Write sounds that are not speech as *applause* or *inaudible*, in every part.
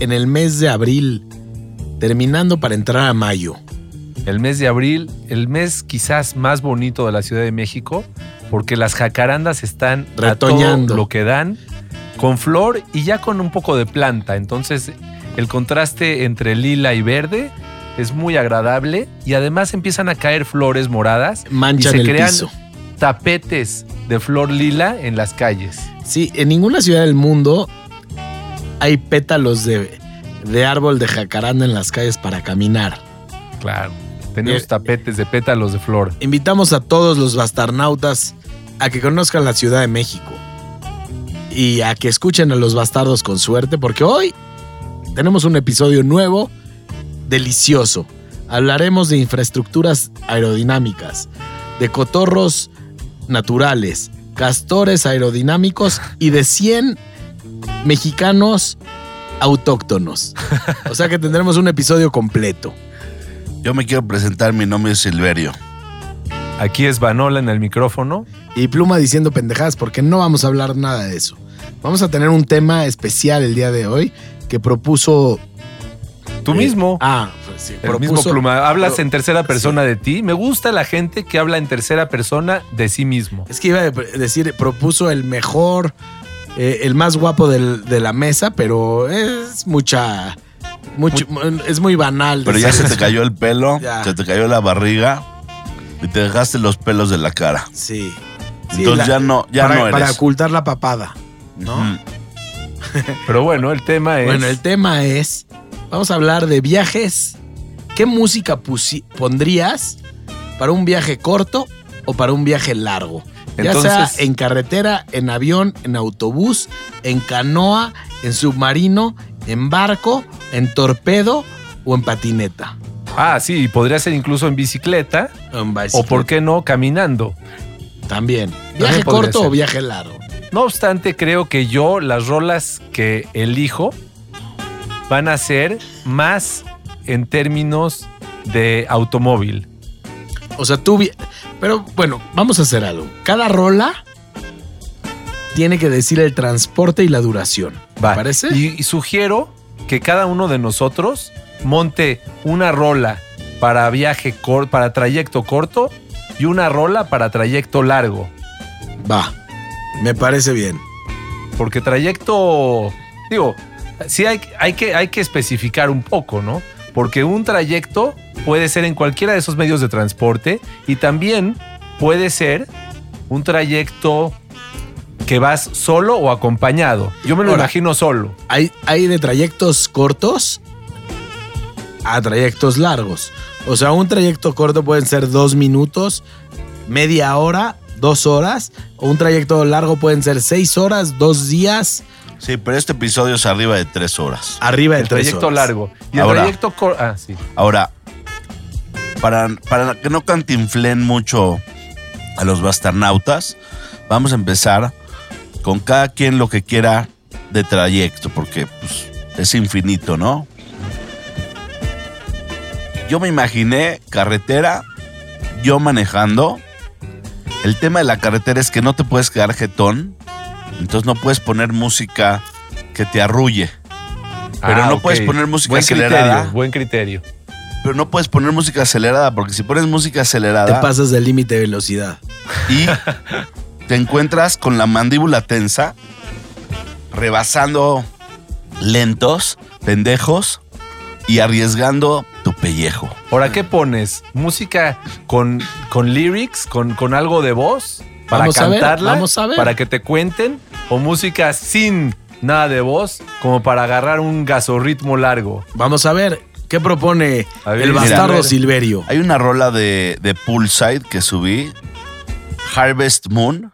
en el mes de abril, terminando para entrar a mayo. El mes de abril, el mes quizás más bonito de la Ciudad de México, porque las jacarandas están Retoñando. lo que dan, con flor y ya con un poco de planta. Entonces, el contraste entre lila y verde es muy agradable y además empiezan a caer flores moradas Manchan y se el crean piso. tapetes de flor lila en las calles. Sí, en ninguna ciudad del mundo hay pétalos de, de árbol de jacaranda en las calles para caminar. Claro. Tenemos Eh, tapetes de pétalos de flor. Invitamos a todos los bastarnautas a que conozcan la Ciudad de México y a que escuchen a los bastardos con suerte, porque hoy tenemos un episodio nuevo, delicioso. Hablaremos de infraestructuras aerodinámicas, de cotorros naturales, castores aerodinámicos y de 100 mexicanos autóctonos. O sea que tendremos un episodio completo. Yo me quiero presentar, mi nombre es Silverio. Aquí es Vanola en el micrófono. y Pluma diciendo pendejadas porque no vamos a hablar nada de eso. Vamos a tener un tema especial el día de hoy que propuso... Tú eh, mismo. Ah, pues sí, El mismo pluma. Hablas en tercera persona de ti. Me gusta la gente que habla en tercera persona de sí mismo. Es que iba a decir, propuso el mejor, eh, el más guapo del- de la mesa, pero es mucha... Mucho, es muy banal. Pero ya se te cayó el pelo, *laughs* Ya. se te cayó la barriga y te dejaste los pelos de la cara. Sí. Sí, Entonces ya no- ya para, no eres. Para ocultar la papada, ¿no? *laughs* Pero bueno, el tema es. Bueno, el tema es, vamos a hablar de viajes. ¿Qué música pondrías para un viaje corto o para un viaje largo? Ya Entonces- sea en carretera, en avión, en autobús, en canoa, en submarino, en barco, en torpedo o en patineta. Ah, sí, podría ser incluso en bicicleta En o, por qué no, caminando. También. ¿Viaje corto o viaje largo? No obstante, creo que yo las rolas que elijo van a ser más en términos de automóvil. O sea, tú... Pero bueno, vamos a hacer algo. Cada rola tiene que decir el transporte y la duración. ¿Te Va. parece? Y, y sugiero que cada uno de nosotros monte una rola para viaje corto, para trayecto corto y una rola para trayecto largo. Va, me parece bien. Porque trayecto, digo, sí hay, hay, que, hay que especificar un poco, ¿no? Porque un trayecto puede ser en cualquiera de esos medios de transporte y también puede ser un trayecto que vas solo o acompañado. Yo me lo Ahora, imagino solo. Hay, hay de trayectos cortos a trayectos largos. O sea, un trayecto corto pueden ser dos minutos, media hora, dos horas. O un trayecto largo pueden ser seis horas, dos días, Sí, pero este episodio es arriba de tres horas. arriba de El tres trayecto horas. largo. Y el trayecto corto. Ah, sí. Ahora, para, para que no cantinflen mucho a los bastarnautas, vamos a empezar con cada quien lo que quiera de trayecto, porque pues, es infinito, ¿no? Yo me imaginé carretera, yo manejando. El tema de la carretera es que no te puedes quedar jetón, entonces no puedes poner música que te arrulle. Pero Ah, no puedes poner música buen acelerada. Criterio, buen criterio. Pero no puedes poner música acelerada, porque si pones música Te acelerada pasas del límite de velocidad. y te encuentras con la mandíbula tensa, rebasando lentos, pendejos y arriesgando tu pellejo. Ahora, ¿qué pones? ¿Música con, con lyrics, con, con algo de voz? Para Vamos a ver, cantarla, vamos a ver. para que te cuenten, o música sin nada de voz, como para agarrar un gasorritmo largo. Vamos a ver, ¿qué propone ver, el bastardo. Silverio? Hay una rola de, de Poolside que subí, Harvest Moon.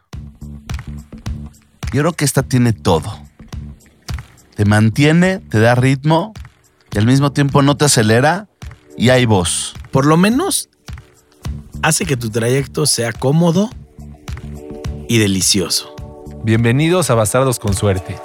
Yo creo que esta tiene todo. Te mantiene, te da ritmo, y al mismo tiempo no te acelera y hay voz. Por lo menos hace que tu trayecto sea cómodo y delicioso. Bienvenidos a Bastardos con Suerte.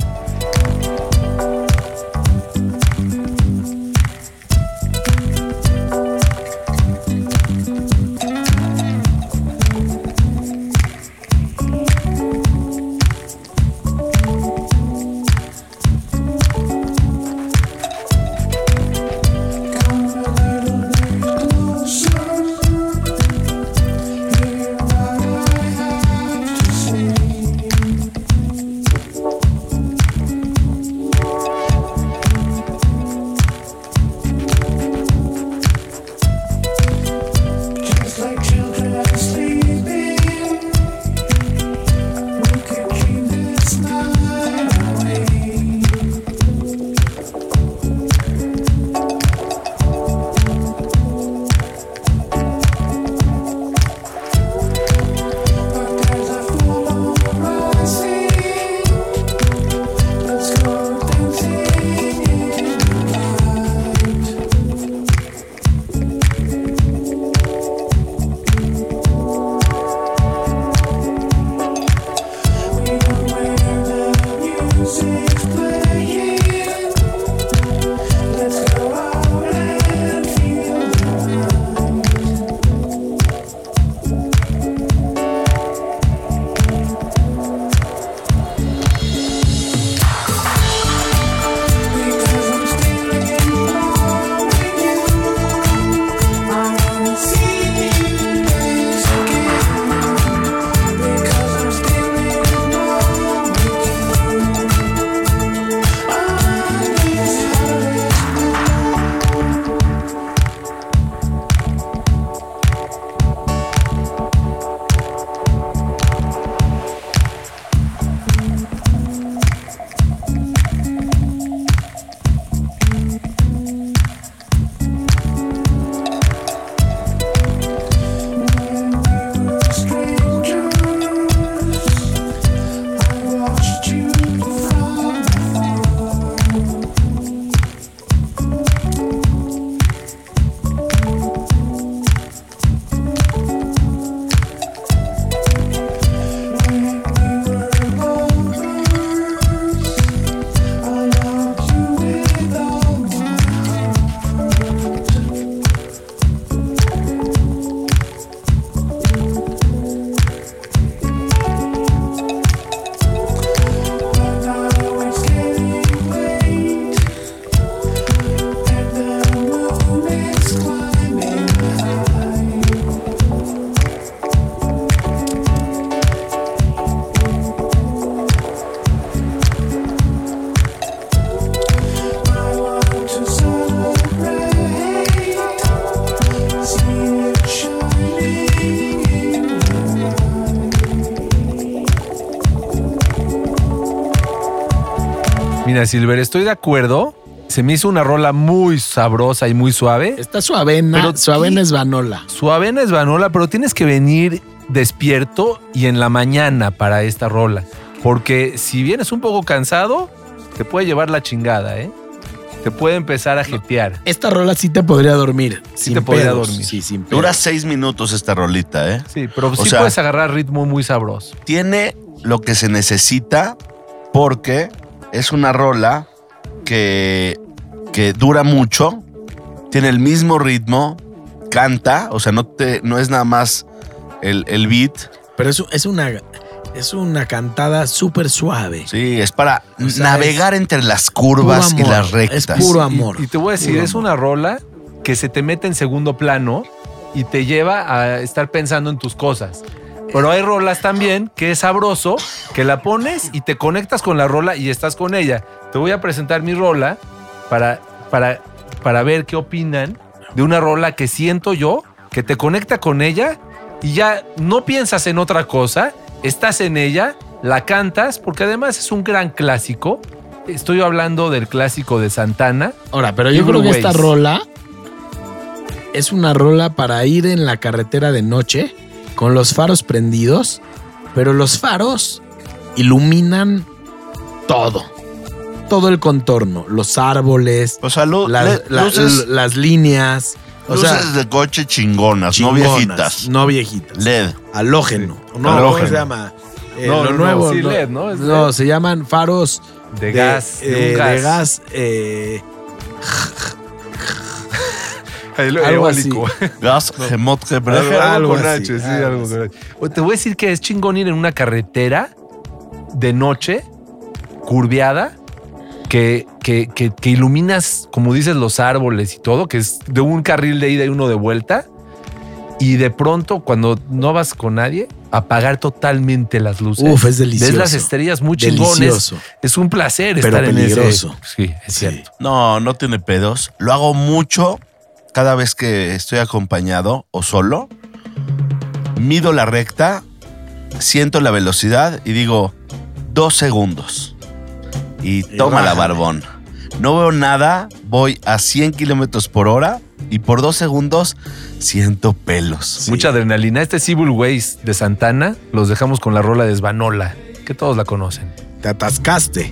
Silver, estoy de acuerdo. Se me hizo una rola muy sabrosa y muy suave. Está suavena, Pero suavena es vanola. Suave es vanola, pero tienes que venir despierto y en la mañana para esta rola. Porque si vienes un poco cansado, te puede llevar la chingada, ¿eh? Te puede empezar a jetear. Esta rola sí te podría dormir. sin te podría pedos. dormir. Sí, sin Dura seis minutos esta rolita, ¿eh? Sí, pero O sí sea- puedes agarrar ritmo muy sabroso. Tiene lo que se necesita porque es una rola que, que dura mucho, tiene el mismo ritmo, canta, o sea, no, te, no es nada más el, el beat, Pero es, es una es una cantada súper suave. sí, es para O sea, navegar entre las curvas y las rectas. Es puro amor. Y, y te voy a decir, es una rola que se te mete en segundo plano y te lleva a estar pensando en tus cosas. Pero hay rolas también que es sabroso, que la pones y te conectas con la rola y estás con ella. Te voy a presentar mi rola para, para, para ver qué opinan de una rola que siento yo, que te conecta con ella y ya no piensas en otra cosa, estás en ella, la cantas, porque además es un gran clásico. Estoy hablando del clásico de Santana. Ahora, pero yo creo que esta rola es una rola para ir en la carretera de noche con los faros prendidos, pero los faros iluminan todo. todo el contorno, los árboles, O sea, las, le- luces, las líneas. O luces sea, de coche chingonas, no viejitas. No viejitas. LED. Halógeno. No, ¿cómo se llama? Eh, No, lo no, no, nuevo. sí, no, LED, ¿no? Es No, LED. se llaman faros De, gas. eh, De, un gas. de gas, eh, El- Algo eólico. *laughs* Gas, gemot, Algo, algo con así, H, sí, algo algo así. con H. O Te voy a decir que es chingón ir en una carretera de noche, curviada, que, que, que, que iluminas, como dices, los árboles y todo, que es de un carril de ida y uno de vuelta. Y de pronto, cuando no vas con nadie, apagar totalmente las luces. Uf, es delicioso. Ves las estrellas muy chingones. Delicioso. Es un placer Pero estar en ese. peligroso. Sí, es Sí. cierto. No, no tiene pedos. Lo hago mucho cada vez que estoy acompañado o solo. Mido la recta, siento la velocidad y digo dos segundos. Y toma la barbón. No veo nada, voy a 100 kilómetros por hora y por dos segundos siento pelos. Mucha adrenalina. Este Civil Ways de Santana los dejamos con la rola de Svanola, que todos la conocen. Te atascaste.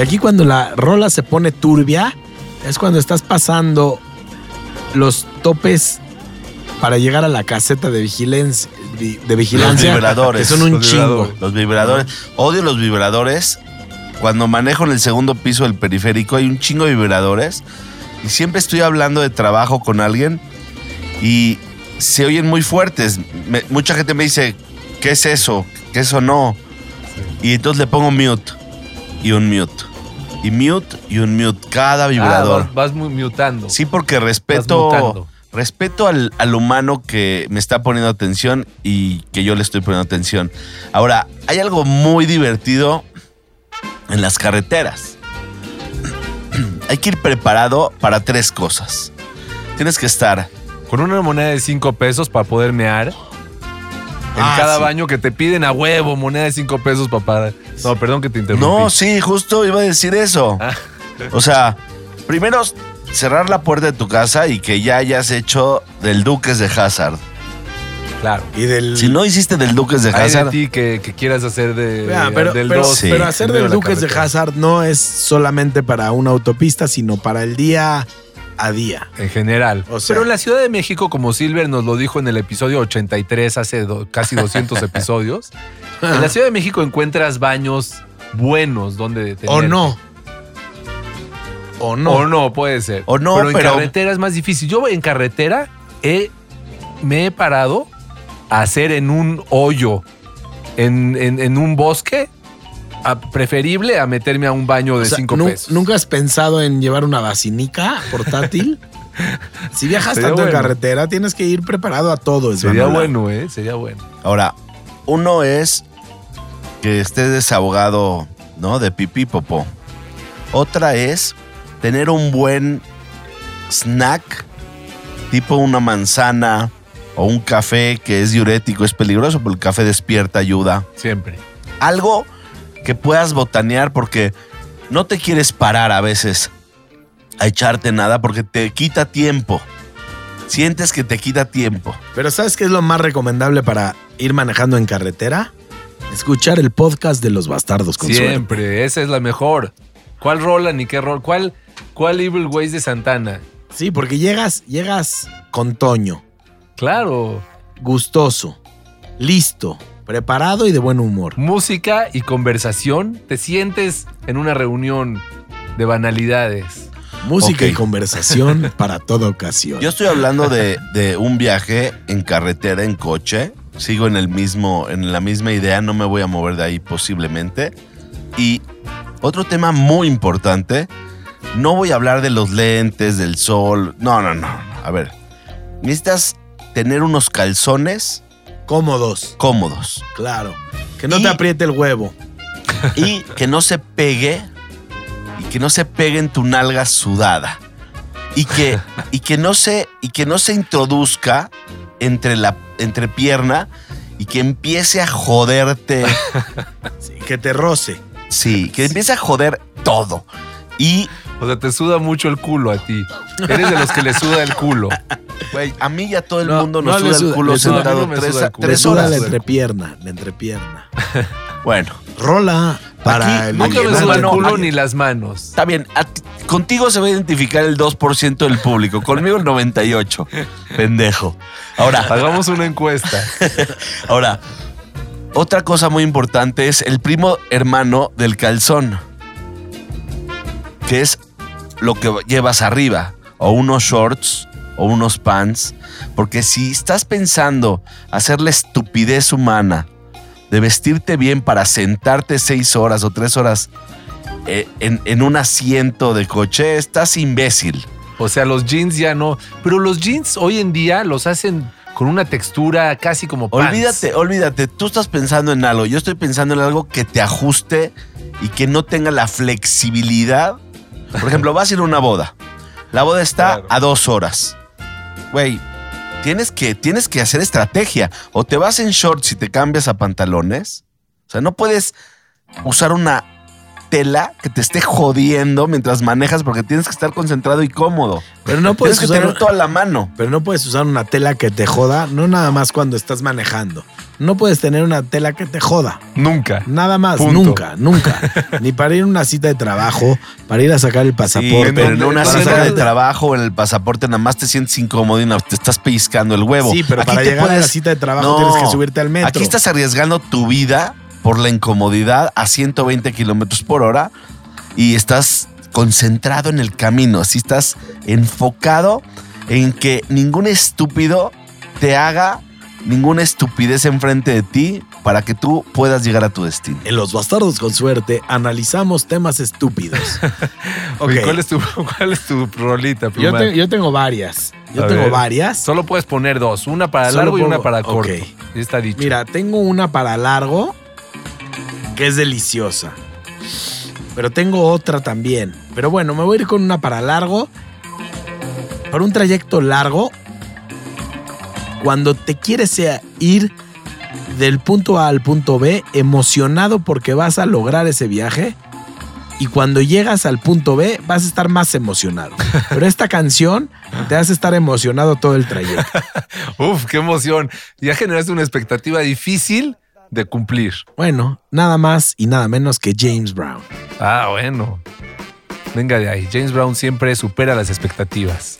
Y aquí cuando la rola se pone turbia, es cuando estás pasando los topes para llegar a la caseta de vigilancia. De vigilancia Los vibradores. Que son un Los chingo. vibradores. Los vibradores. Odio los vibradores. Cuando manejo en el segundo piso del periférico hay un chingo de vibradores. Y siempre estoy hablando de trabajo con alguien y se oyen muy fuertes. Me- mucha gente me dice, ¿qué es eso? ¿Qué eso no? Y entonces le pongo mute y un mute. Y mute y un mute. Cada vibrador. Ah, vas, vas mu- mutando. Sí, porque Vas respeto, respeto al, al humano que me está poniendo atención y que yo le estoy poniendo atención. Ahora, hay algo muy divertido en las carreteras. *clears throat* hay que ir preparado para tres cosas. Tienes que estar Con una moneda de 5 pesos para poder mear. En Ah, cada sí. baño que te piden a huevo, moneda de 5 pesos para. No, perdón que te interrumpí. No, sí, justo iba a decir eso. Ah. O sea, primero cerrar la puerta de tu casa y que ya hayas hecho del Duques de Hazard. Claro. Y del. Si no hiciste del Duques de Hay de Hazard, ti que, que quieras hacer de, pero, del pero- 2. Sí. pero hacer del Duques de. Hazard no es solamente para una autopista, sino para el día a día. En general. O sea- Pero en la Ciudad de México, como Silver nos lo dijo en el episodio 83, hace do- casi 200 *laughs* episodios, en la Ciudad de México encuentras baños buenos donde detenerte. O no. O no. O no, puede ser. O no, pero en pero- carretera es más difícil. Yo en carretera he- me he parado a hacer en un hoyo, en, en- en un bosque, a- preferible a meterme a un baño de O sea, 5 nu- pesos. ¿Nunca has pensado en llevar una vacinica portátil? *laughs* si viajas Sería tanto en carretera, tienes que ir preparado a todo. Sería bueno, ¿eh? Sería bueno. ahora, uno es que estés desahogado, ¿no? De pipí popó. Otra es tener un buen snack, tipo una manzana o un café que es diurético, es peligroso, pero el café despierta, ayuda. Siempre. algo que puedas botanear porque no te quieres parar a veces a echarte nada porque te quita tiempo. Sientes que te quita tiempo. Pero ¿sabes qué es lo más recomendable para ir manejando en carretera? Escuchar el podcast de los bastardos con suerte. Siempre. Esa es la mejor. ¿Cuál rola ni qué rol? ¿Cuál, cuál Evil Ways de Santana? Sí, porque llegas, llegas con Toño, Claro. gustoso, listo, preparado y de buen humor. Música y conversación. Te sientes en una reunión de banalidades. Música y conversación *laughs* para toda ocasión. Yo estoy hablando de, de un viaje en carretera, en coche. Sigo en el mismo, en la misma idea, no me voy a mover de ahí posiblemente. Y otro tema muy importante, no voy a hablar de los lentes, del sol. No, no, no. A ver, necesitas tener unos calzones Cómodos, cómodos. claro. Que no Y- te apriete el huevo. *laughs* y que no se pegue y que no se pegue en tu nalga sudada y que y que no se y que no se introduzca entre la entre pierna y que empiece a joderte *laughs* Sí, que te roce. sí que empiece a joder todo y O sea, te suda mucho el culo a ti. Eres de los que le suda el culo. Güey a mí y a todo el No, mundo no nos suda el culo suda. sentado no tres, suda el culo. Le tres suda horas la entrepierna, la entrepierna. *laughs* bueno Rola para Aquí el Nunca me suda el no, culo ni las manos. Está bien, contigo se va a identificar el 2% del público, conmigo el 98. *laughs* Pendejo. Ahora, Hagamos una encuesta. *laughs* ahora, otra cosa muy importante es el primo hermano del calzón, que es lo que llevas arriba, o unos shorts, o unos pants, porque si estás pensando hacer la estupidez humana de vestirte bien para sentarte seis horas o tres horas eh, en, en un asiento de coche, estás imbécil. O sea, los jeans ya no. Pero los jeans hoy en día los hacen con una textura casi como pants. Olvídate, olvídate, tú estás pensando en algo, yo estoy pensando en algo que te ajuste y que no tenga la flexibilidad. Por ejemplo, vas a ir a una boda. La boda está Claro. a dos horas. Güey, tienes que, tienes que hacer estrategia. O te vas en shorts y te cambias a pantalones. O sea, no puedes usar una tela que te esté jodiendo mientras manejas porque tienes que estar concentrado y cómodo. Pero no puedes Tienes que usar tener toda la mano. Pero no puedes usar una tela que te joda, no nada más cuando estás manejando. No puedes tener una tela que te joda. Nunca. Nada más, Punto. nunca, nunca. *laughs* Ni para ir a una cita de trabajo, para ir a sacar el Sí, pasaporte. pero en una para cita de trabajo o en el pasaporte nada más te sientes incómodo y te estás pellizcando el huevo. Sí, pero Aquí para llegar a la cita de trabajo No, tienes que subirte al metro. Aquí estás arriesgando tu vida por la incomodidad a 120 kilómetros por hora y estás concentrado en el camino. Así estás enfocado en que ningún estúpido te haga ninguna estupidez enfrente de ti para que tú puedas llegar a tu destino. En Los Bastardos con Suerte analizamos temas estúpidos. *laughs* Ok. Oye, ¿Cuál es tu, *laughs* cuál es tu rolita, Yo, te- yo tengo varias. Yo A tengo ver. varias. Solo puedes poner dos. Una para Solo largo y una para corto. Ya está dicho. Mira, tengo una para largo que es deliciosa. Pero tengo otra también. Pero bueno, me voy a ir con una para largo. Para un trayecto largo, cuando te quieres ir del punto A al punto B emocionado porque vas a lograr ese viaje y cuando llegas al punto B vas a estar más emocionado. *laughs* Pero esta canción te hace estar emocionado todo el trayecto. *laughs* Uf, qué emoción. Ya generaste una expectativa difícil de cumplir. Bueno, nada más y nada menos que James Brown. Ah, bueno. Venga de ahí. James Brown siempre supera las expectativas.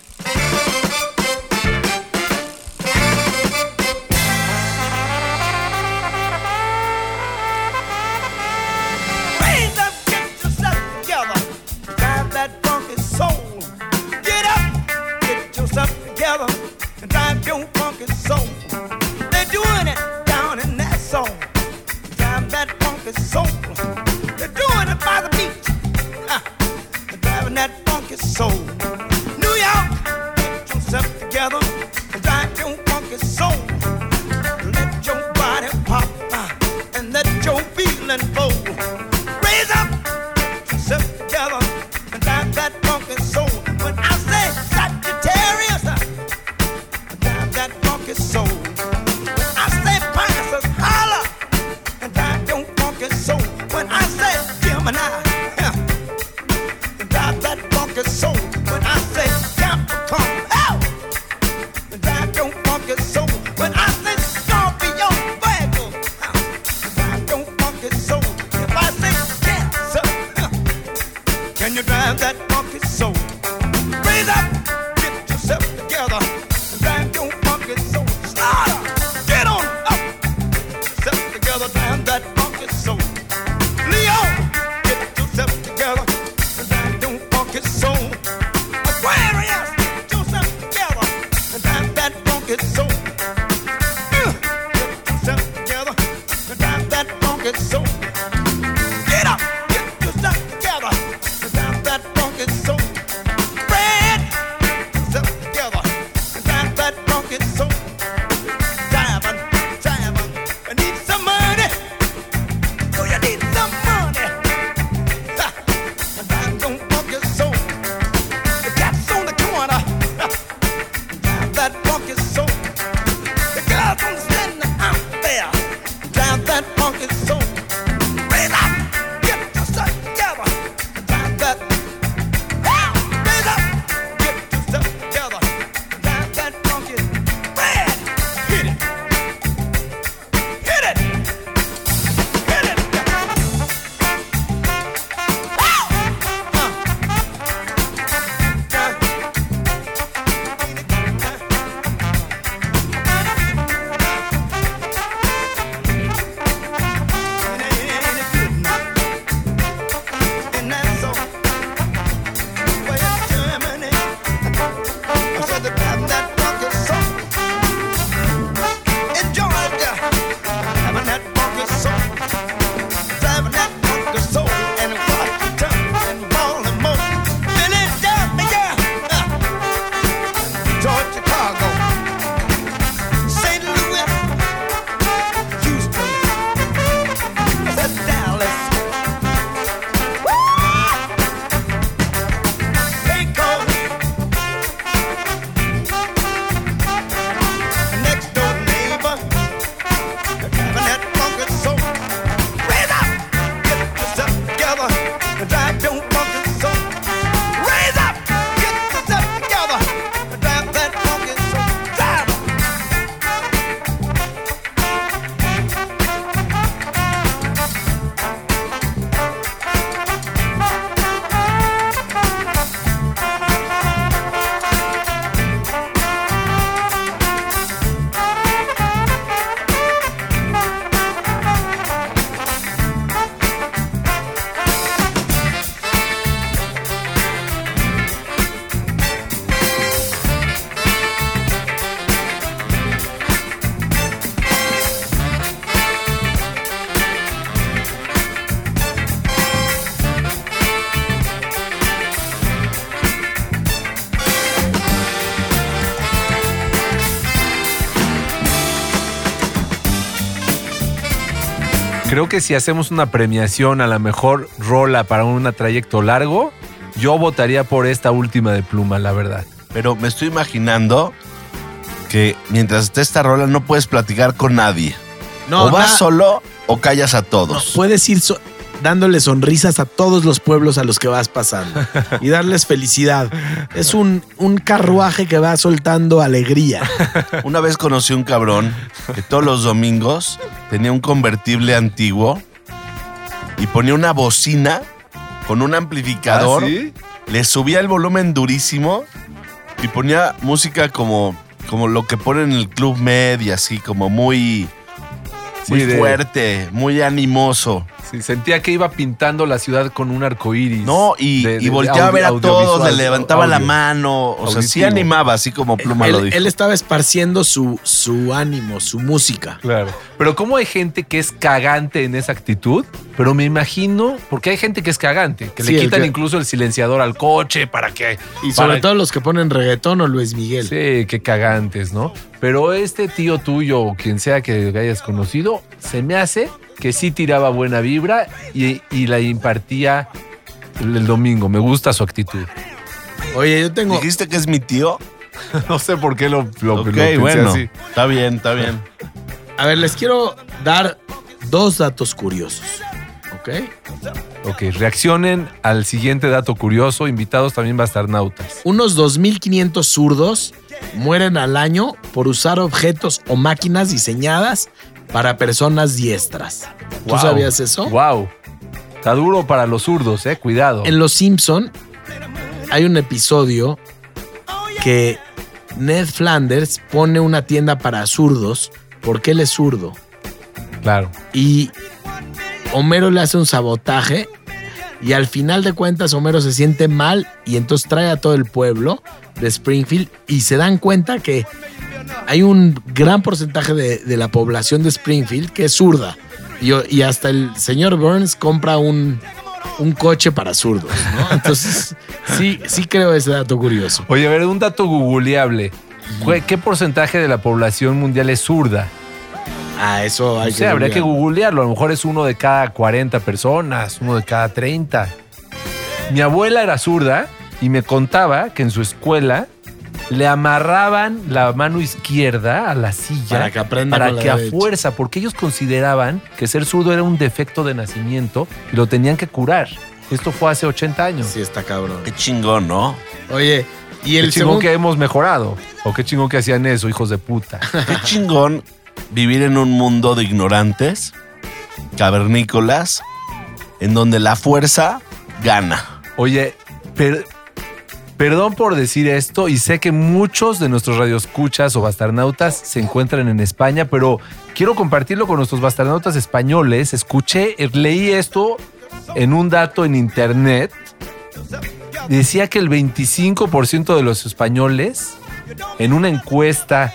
que si hacemos una premiación a la mejor rola para un trayecto largo, yo votaría por esta última de pluma, la verdad. Pero me estoy imaginando que mientras esté esta rola no puedes platicar con nadie. No, o vas solo o callas a todos. Puedes ir so- dándole sonrisas a todos los pueblos a los que vas pasando y darles felicidad. Es un, un carruaje que va soltando alegría. Una vez conocí un cabrón que todos los domingos tenía un convertible antiguo y ponía una bocina con un amplificador, ¿Ah, sí? le subía el volumen durísimo y ponía música como, como lo que ponen en el Club Med y así, como muy, muy Sí, de- fuerte, muy animoso. Sí, sentía que iba pintando la ciudad con un arco iris. No, y, de- y volteaba a ver a todos, le levantaba la mano, o sea, sí animaba, así como Pluma lo Él, dijo. él estaba esparciendo su, su ánimo, su música. Claro. Pero cómo hay gente que es cagante en esa actitud, pero me imagino, porque hay gente que es cagante, que Sí, le el quitan que- incluso el silenciador al coche para que... Y sobre para- todo los que ponen reggaetón o Luis Miguel. Sí, qué cagantes, ¿no? Pero este tío tuyo o quien sea que hayas conocido, se me hace que sí tiraba buena vibra y, y la impartía el, el domingo. Me gusta su actitud. Oye, yo tengo. ¿Dijiste que es mi tío? *laughs* No sé por qué lo, lo, lo ok, pensé bueno. así. Está bien, está bien. A ver, les quiero dar dos datos curiosos. ¿Ok? Ok, reaccionen al siguiente dato curioso. Invitados también bastarnautas. Unos 2.500 zurdos mueren al año por usar objetos o máquinas diseñadas para personas diestras. ¿Tú Wow. sabías eso? Wow. Está duro para los zurdos, eh. Cuidado. En Los Simpson hay un episodio que Ned Flanders pone una tienda para zurdos porque él es zurdo. Claro. Y Homero le hace un sabotaje y al final de cuentas Homero se siente mal y entonces trae a todo el pueblo de Springfield y se dan cuenta que hay un gran porcentaje de, de la población de Springfield que es zurda. Y, y hasta el señor Burns compra un, un coche para zurdos, ¿no? *laughs* Entonces, sí, sí creo ese dato curioso. Oye, a ver, un dato googleable. ¿Qué- ¿Qué porcentaje de la población mundial es zurda? Ah, eso hay O sea, habría que googlear. googlearlo. A lo mejor es uno de cada 40 personas, uno de cada 30. Mi abuela era zurda y me contaba que en su escuela le amarraban la mano izquierda a la silla Para que aprenda para con la que a derecha. fuerza, porque ellos consideraban que ser zurdo era un defecto de nacimiento y lo tenían que curar. Esto fue hace 80 años. Sí, está cabrón. Qué chingón, ¿no? Oye, y Qué el chingón segundo... que hemos mejorado. O qué chingón que hacían eso, hijos de puta. *laughs* Qué chingón vivir en un mundo de ignorantes, cavernícolas, en donde la fuerza gana. Oye, per- perdón por decir esto y sé que muchos de nuestros radioescuchas o bastarnautas se encuentran en España, pero quiero compartirlo con nuestros bastarnautas españoles. Escuché, leí esto en un dato en internet. Decía que el 25% de los españoles, en una encuesta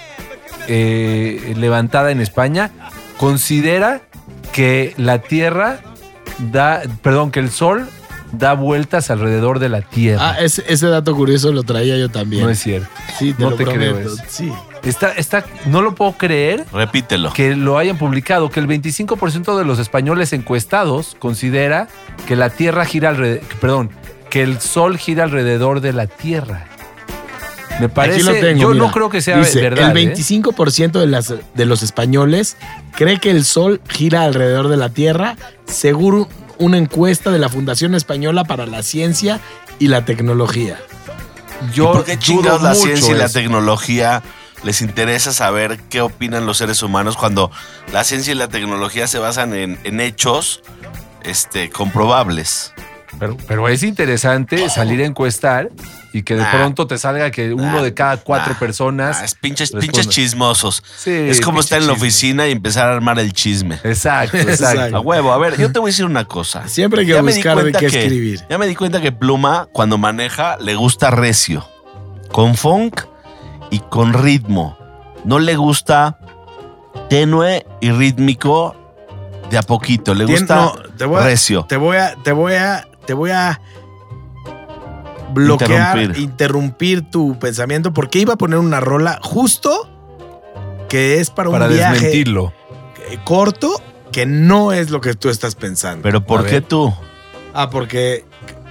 eh, levantada en España, considera que la Tierra da, perdón, que el Sol da vueltas alrededor de la Tierra. Ah, ese, ese dato curioso lo traía yo también. no es cierto. sí, te no lo te creo prometo. eso. Sí. Está, está, no lo puedo creer Repítelo. que lo hayan publicado, que el 25% de los españoles encuestados considera que la Tierra gira alrededor, perdón, que el Sol gira alrededor de la Tierra. Me parece, Aquí lo tengo, yo mira. no creo que sea Dice, verdad. El ¿eh? 25% de, las, de los españoles cree que el Sol gira alrededor de la Tierra, según una encuesta de la Fundación Española para la Ciencia y la Tecnología. Yo ¿Por qué chingados la ciencia y la eso. tecnología les interesa saber qué opinan los seres humanos cuando la ciencia y la tecnología se basan en, en hechos este, comprobables? Pero, pero es interesante salir a encuestar y que de Nah. pronto te salga que uno de cada cuatro Nah, personas. Es pinches, pinches chismosos. Sí, es como estar en la chisme. oficina y empezar a armar el chisme. Exacto, Exacto. *laughs* exacto. A huevo, a ver, yo te voy a decir una cosa. Siempre hay que Ya me di buscar de cuenta qué que- escribir. Ya me di cuenta que Pluma, cuando maneja, le gusta recio. Con funk y con ritmo. No le gusta tenue y rítmico de a poquito. Le gusta no, te voy a- recio. Te voy a, te voy a, te voy a bloquear, interrumpir. Interrumpir. tu pensamiento, porque iba a poner una rola justo que es para un viaje desmentirlo. eh, corto que no es lo que tú estás pensando. Pero ¿por qué tú? ah, porque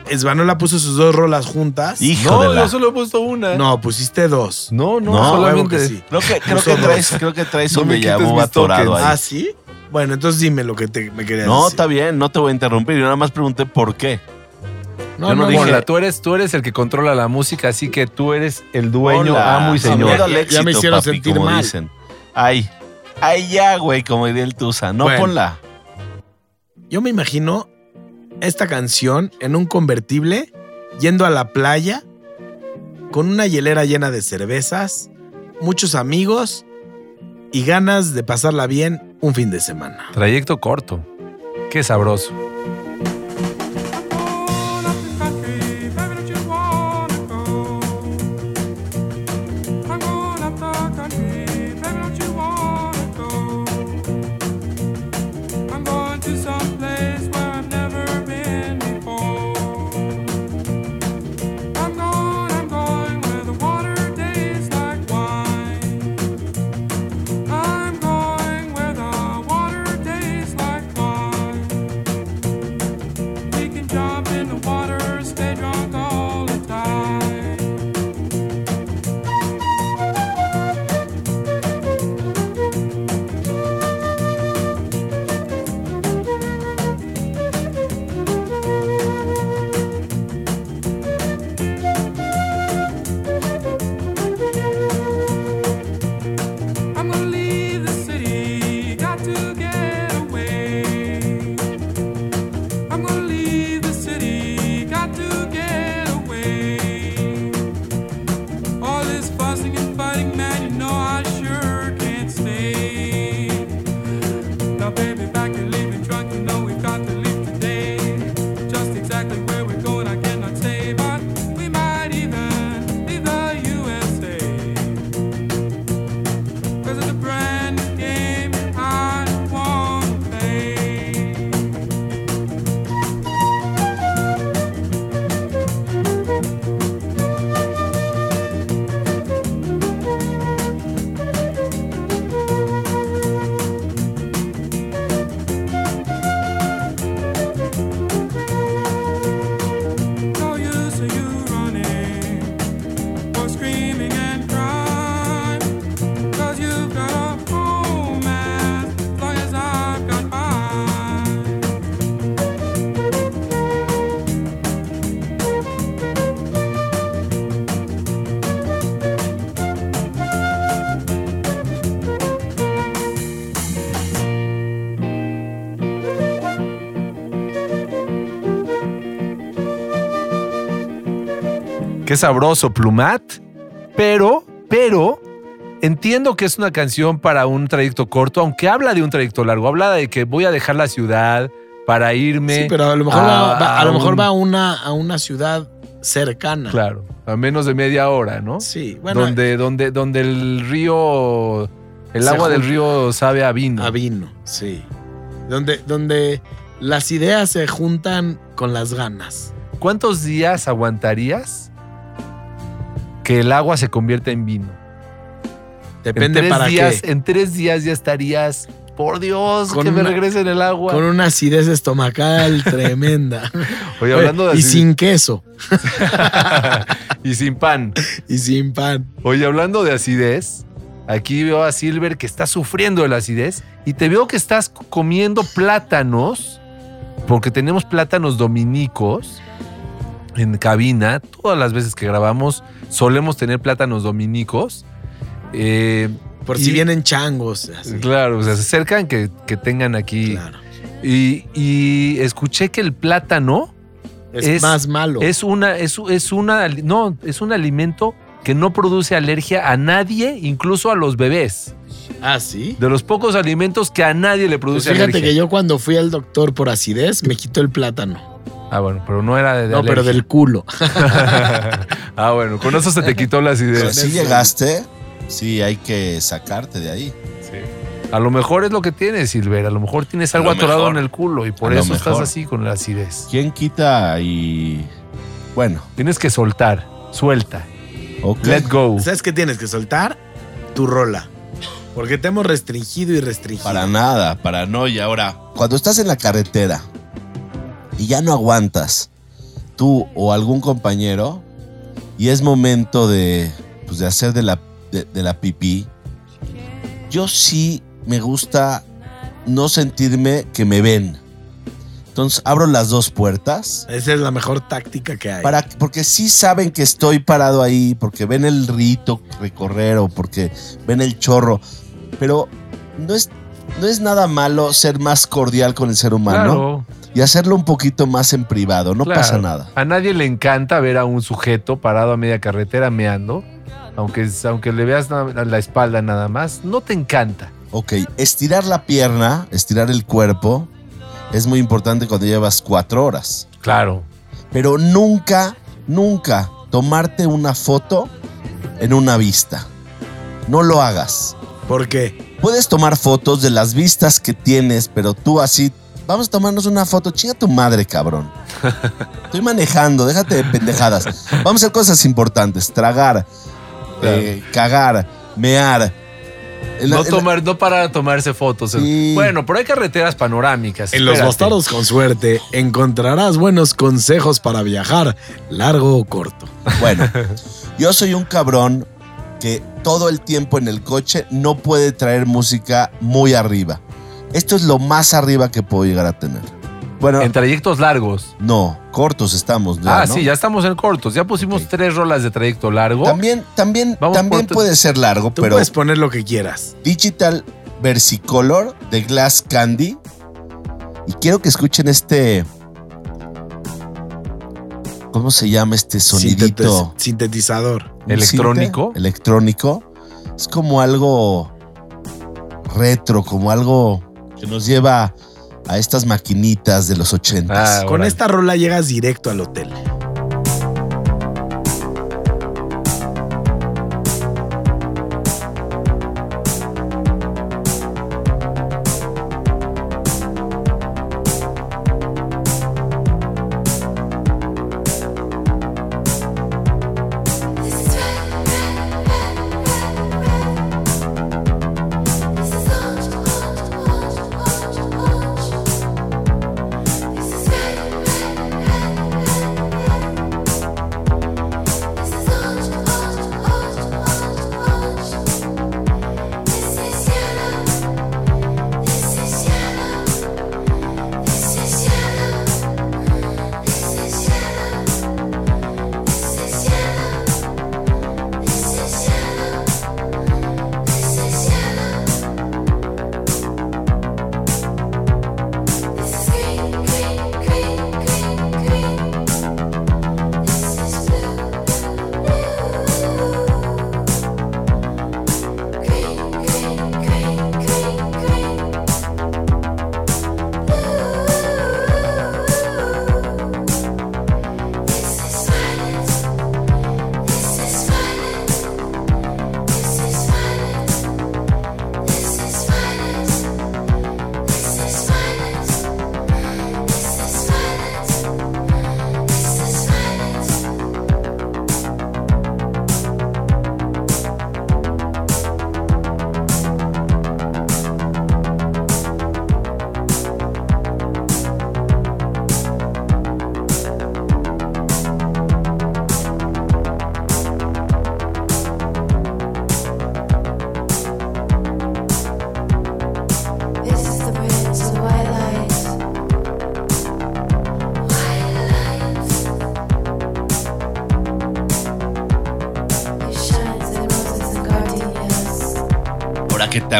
Esvanola puso sus dos rolas juntas. Hijo No, de la... yo solo he puesto una. No, pusiste dos. no, no, No, solamente. que sí. Creo que, creo traes, creo que traes No un mis atorado tokens. Ah, ahí. sí. Bueno, entonces dime lo que te, me querías No, decir. está bien, no te voy a interrumpir. Yo nada más pregunté por qué. No, Yo no, no, dije, tú eres, tú eres el que controla la música, así que tú eres el dueño, Hola, amo y señor. Ya- ya éxito, me hicieron papi, sentir como mal. dicen. Ay, ay ya, güey, como diría el Tusa. No, Bueno. ponla. Yo me imagino esta canción en un convertible yendo a la playa con una hielera llena de cervezas, muchos amigos y ganas de pasarla bien un fin de semana. Trayecto corto. Qué sabroso. Qué sabroso, Plumat. Pero, pero, entiendo que es una canción para un trayecto corto, aunque habla de un trayecto largo. Habla de que voy a dejar la ciudad para irme. Sí, pero a lo mejor, a- va, va- a lo mejor un- va a una, a una ciudad cercana. Claro, a menos de media hora, ¿no? Sí, bueno, donde, donde, donde el río, el agua del río sabe a vino. a vino, sí. Donde, donde las ideas se juntan con las ganas. ¿Cuántos días aguantarías que el agua se convierta en vino? Depende en tres para días, qué. En tres días ya estarías, por Dios, Con que me regresen el agua. Con una acidez estomacal *laughs* tremenda. Oye, hablando de y sin queso. *laughs* y sin pan. Y sin pan. Oye, hablando de acidez, aquí veo a Silver que está sufriendo de la acidez y te veo que estás comiendo plátanos, porque tenemos plátanos dominicos en cabina. Todas las veces que grabamos solemos tener plátanos dominicos. Eh, Por Y- si vienen changos. así. Claro, o sea, se acercan que, que tengan aquí. Claro. Y, y escuché que el plátano Es, Es- más malo. es una, es, es una, no, es un alimento que no produce alergia a nadie, incluso a los bebés. ah, sí. De los pocos alimentos que a nadie le Pues produce fíjate alergia. que yo cuando fui al doctor por acidez me quitó el plátano. Ah, bueno, pero no era de, de no, pero del culo. *laughs* ah, bueno, con eso se te quitó la Pero acidez. si llegaste, sí hay que sacarte de ahí. A lo mejor es lo que tienes, Silver. A lo mejor tienes algo atorado mejor. en el culo y por A eso estás así con la acidez. ¿Quién quita y. Bueno, Tienes que soltar, suelta, ok. let go. ¿Sabes qué tienes que soltar? Tu rola. Porque te hemos restringido y restringido. Para nada, para no. Y ahora, cuando estás en la carretera y ya no aguantas, tú o algún compañero, y es momento de, pues, de hacer de la, de, de la pipí, yo sí me gusta no sentirme que me ven. Entonces abro las dos puertas Esa es la mejor táctica que hay. para porque sí saben que estoy parado ahí, porque ven el rito recorrer o porque ven el chorro, pero no es no es nada malo ser más cordial con el ser humano Claro, y hacerlo un poquito más en privado, no claro. pasa nada. A nadie le encanta ver a un sujeto parado a media carretera meando, aunque, aunque le veas la espalda nada más, no te encanta. Ok, estirar la pierna, estirar el cuerpo, es muy importante cuando llevas cuatro horas. Claro. Pero nunca, nunca tomarte una foto en una vista. No lo hagas. ¿Por qué? Puedes tomar fotos de las vistas que tienes, pero tú así, vamos a tomarnos una foto. Chinga tu madre, cabrón. Estoy manejando, déjate de pendejadas. Vamos a hacer cosas importantes. Tragar, eh, cagar, mear. El- No, el- tomar, no parar a tomarse fotos. Sí. Bueno, pero hay carreteras panorámicas. En los bastardos con suerte encontrarás buenos consejos para viajar, largo o corto. Bueno, *laughs* yo soy un cabrón que todo el tiempo en el coche no puede traer música muy arriba. Esto es lo más arriba que puedo llegar a tener. Bueno, En trayectos largos. no, cortos estamos. ya, ah, ¿no? sí, ya estamos en cortos. Ya pusimos tres rolas de trayecto largo. También, también, Vamos también puede ser largo, Tú pero puedes poner lo que quieras. Digital Versicolor de Glass Candy. Y quiero que escuchen este. ¿Cómo se llama este sonidito? Sintetizador. ¿Un Electrónico. sinte? Electrónico. Es como algo retro, como algo que nos lleva a estas maquinitas de los ochentas. Ah, Con esta rola llegas directo al hotel.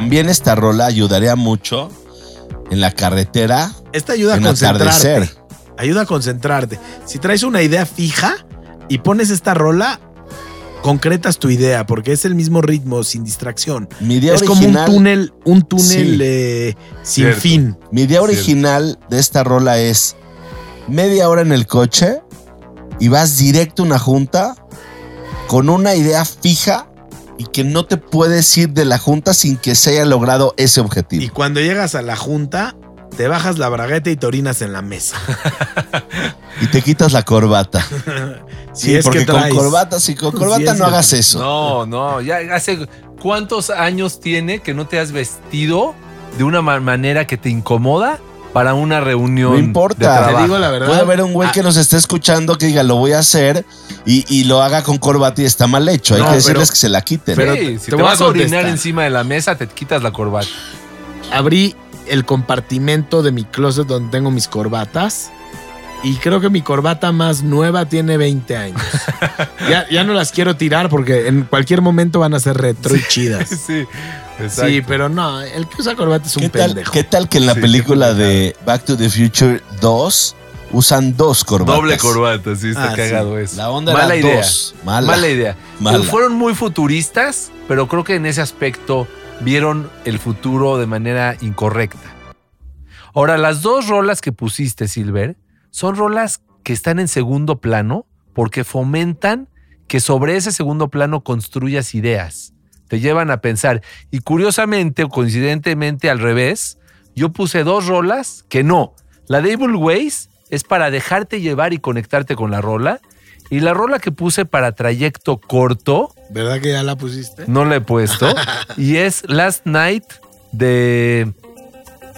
También esta rola ayudaría mucho en la carretera Esta ayuda a en concentrarte. atardecer. Ayuda a concentrarte. Si traes una idea fija y pones esta rola, concretas tu idea, porque es el mismo ritmo, sin distracción. Mi idea es original, como un túnel, un túnel Sí. eh, sin Cierto. fin. mi idea original de esta rola es media hora en el coche y vas directo a una junta con una idea fija y que no te puedes ir de la junta sin que se haya logrado ese Y objetivo. cuando llegas a la junta, te bajas la bragueta y te orinas en la mesa. *laughs* Y te quitas la corbata. *laughs* Si Sí, es porque que con corbata, si con *laughs* corbata no que- hagas eso. No, no, ya hace cuántos años tiene que no te has vestido de una ma- manera que te incomoda para una reunión. No importa. de trabajo? Te digo la verdad. Puede haber un güey Ah, que nos esté escuchando que diga, lo voy a hacer y, y lo haga con corbata y está mal hecho. Hay No, que decirles pero- que se la quiten. pero- Sí, te si te, vas a orinar contestar. encima de la mesa, te quitas la corbata. abrí el compartimento de mi closet donde tengo mis corbatas. Y creo que mi corbata más nueva tiene 20 años. *laughs* ya, ya no las quiero tirar porque en cualquier momento van a ser retro y chidas. *laughs* Sí, Sí, pero no, el que usa corbata es un ¿Qué tal, pendejo. ¿Qué tal que en la Sí, película de Back to the Future 2 usan dos corbatas? Doble corbata, sí, está Ah, cagado eso. La onda Mala era idea. dos. Mala. Mala idea. Mala. Fueron muy futuristas, pero creo que en ese aspecto vieron el futuro de manera incorrecta. Ahora, las dos rolas que pusiste, Silver, son rolas que están en segundo plano porque fomentan que sobre ese segundo plano construyas ideas. Te llevan a pensar. Y curiosamente o coincidentemente al revés, yo puse dos rolas que no. La de Evil Ways es para dejarte llevar y conectarte con la rola. Y la rola que puse para trayecto corto, ¿Verdad que ya la pusiste? no la he puesto. *laughs* y es Last Night de.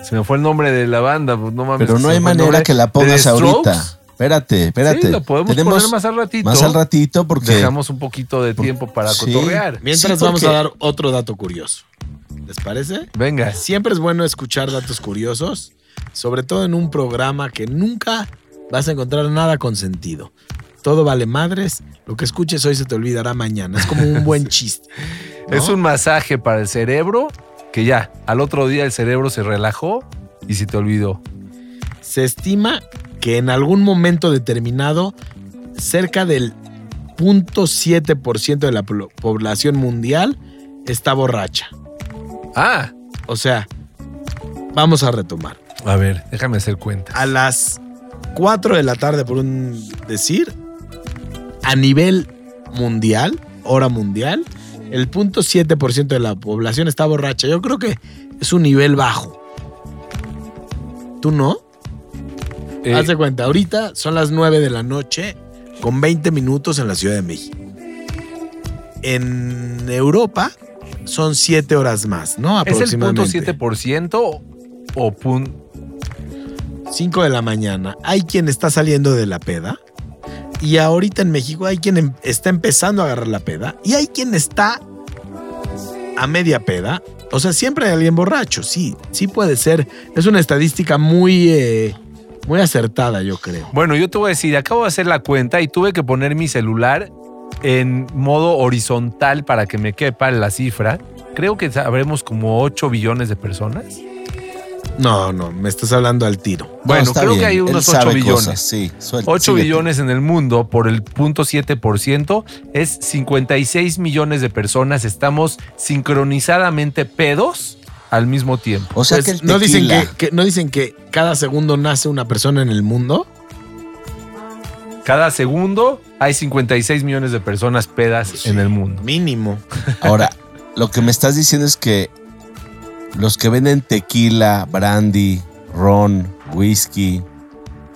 Se me fue el nombre de la banda, pues no mames. Pero no hay manera que la ¿De pongas ahorita. Espérate, espérate. Sí, lo podemos poner más al ratito. Más al ratito porque Dejamos un poquito de tiempo para Sí. cotorrear. Mientras Sí, vamos a dar otro dato curioso. ¿Les parece? Venga. Siempre es bueno escuchar datos curiosos, sobre todo en un programa que nunca vas a encontrar nada con sentido. Todo vale madres, lo que escuches hoy se te olvidará mañana. Es como un *laughs* buen chiste. ¿no? Es un masaje para el cerebro que ya, al otro día el cerebro se relajó y se te olvidó. Se estima que en algún momento determinado, cerca del 0.7% de la población mundial está borracha. Ah, O sea, vamos a retomar. a ver, déjame hacer cuenta. a las 4 de la tarde, por un decir, a nivel mundial, hora mundial, el 0.7% de la población está borracha. Yo creo que es un nivel bajo. ¿Tú no? Eh, Haz de cuenta, ahorita son las 9 de la noche con 20 minutos en la Ciudad de México. En Europa son 7 horas más, ¿no? ¿Es el punto Aproximadamente. 7% o pun 5 de la mañana, hay quien está saliendo de la peda. Y ahorita en México hay quien em- está empezando a agarrar la peda. Y hay quien está a media peda. O sea, siempre hay alguien borracho. Sí, sí puede ser. Es una estadística muy, eh, muy acertada, yo creo. Bueno, yo te voy a decir, acabo de hacer la cuenta y tuve que poner mi celular en modo horizontal para que me quepa la cifra. Creo que sabremos como 8 billones de personas. No, no, me estás hablando al tiro. No, Bueno, creo bien, que hay unos 8 sabe billones. cosas, sí, suelta, 8 síguete. billones en el mundo por el punto 7% es 56 millones de personas. Estamos sincronizadamente pedos al mismo tiempo. O sea Pues, que el ¿no, dicen que- ¿No dicen que cada segundo nace una persona en el mundo? Cada segundo hay 56 millones de personas pedas en el mundo. Mínimo. Ahora, lo que me estás diciendo es que los que venden tequila, brandy, ron, whisky,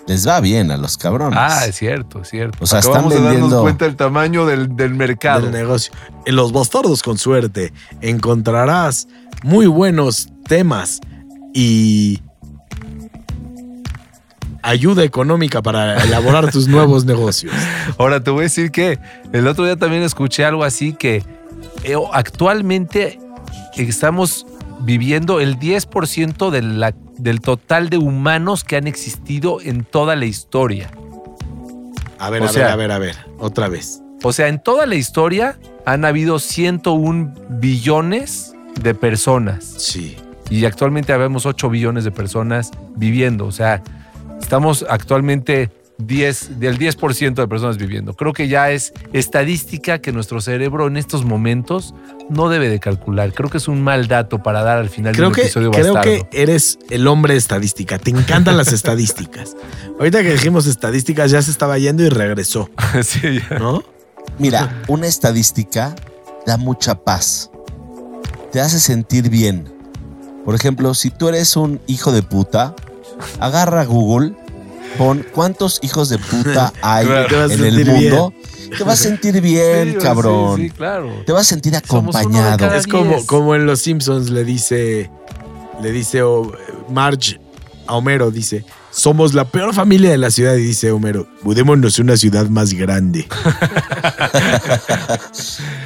les va bien a los cabrones. Ah, es cierto, es cierto. O sea, están Acabamos de darnos cuenta del tamaño del, del mercado. del negocio. En Los Bastardos con Suerte encontrarás muy buenos temas y ayuda económica para elaborar tus *laughs* nuevos negocios. Ahora te voy a decir que el otro día también escuché algo así que eh, actualmente estamos viviendo el 10% de la- del total de humanos que han existido en toda la historia. A ver, O a sea- ver, a ver, a ver, otra vez. O sea, en toda la historia han habido 101 billones de personas. Sí. y actualmente habemos 8 billones de personas viviendo. O sea, estamos actualmente 10, del 10% de personas viviendo. Creo que ya es estadística que nuestro cerebro en estos momentos no debe de calcular. Creo que es un mal dato para dar al final Creo de un que, episodio creo bastardo. que eres el hombre de estadística. Te encantan las estadísticas. Ahorita que dijimos estadísticas ya se estaba yendo y regresó, *laughs* Sí, ya. ¿no? Mira, una estadística da mucha paz. Te hace sentir bien. Por ejemplo, si tú eres un hijo de puta, agarra Google, pon cuántos hijos de puta *laughs* hay Claro. En el bien. mundo. Te vas a sentir bien, Sí, cabrón. Sí, sí, claro. Te vas a sentir acompañado. Es como, como en Los Simpsons le dice, le dice oh, Marge a Homero, dice, somos la peor familia de la ciudad. Y dice Homero, mudémonos a una ciudad más grande. *laughs*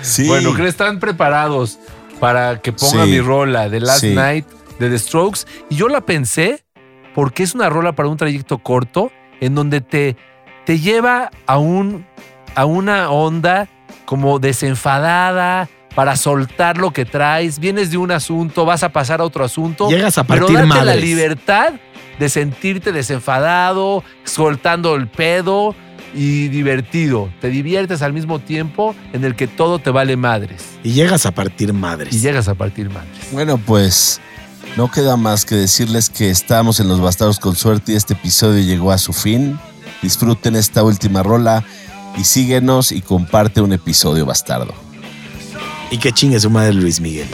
Sí. Bueno, ¿creen están preparados para que ponga Sí. mi rola de Last Sí. Night de The Strokes. Y yo la pensé porque es una rola para un trayecto corto en donde te, te lleva a, un, a una onda como desenfadada para soltar lo que traes. Vienes de un asunto, vas a pasar a otro asunto. Llegas a pero partir date la libertad de sentirte desenfadado, soltando el pedo y divertido. Te diviertes al mismo tiempo en el que todo te vale madres. Y llegas a partir madres. Y llegas a partir madres. Bueno, pues no queda más que decirles que estamos en Los Bastardos con Suerte y este episodio llegó a su fin. Disfruten esta última rola y síguenos y comparte un episodio bastardo. Y que chingue su madre Luis Miguel.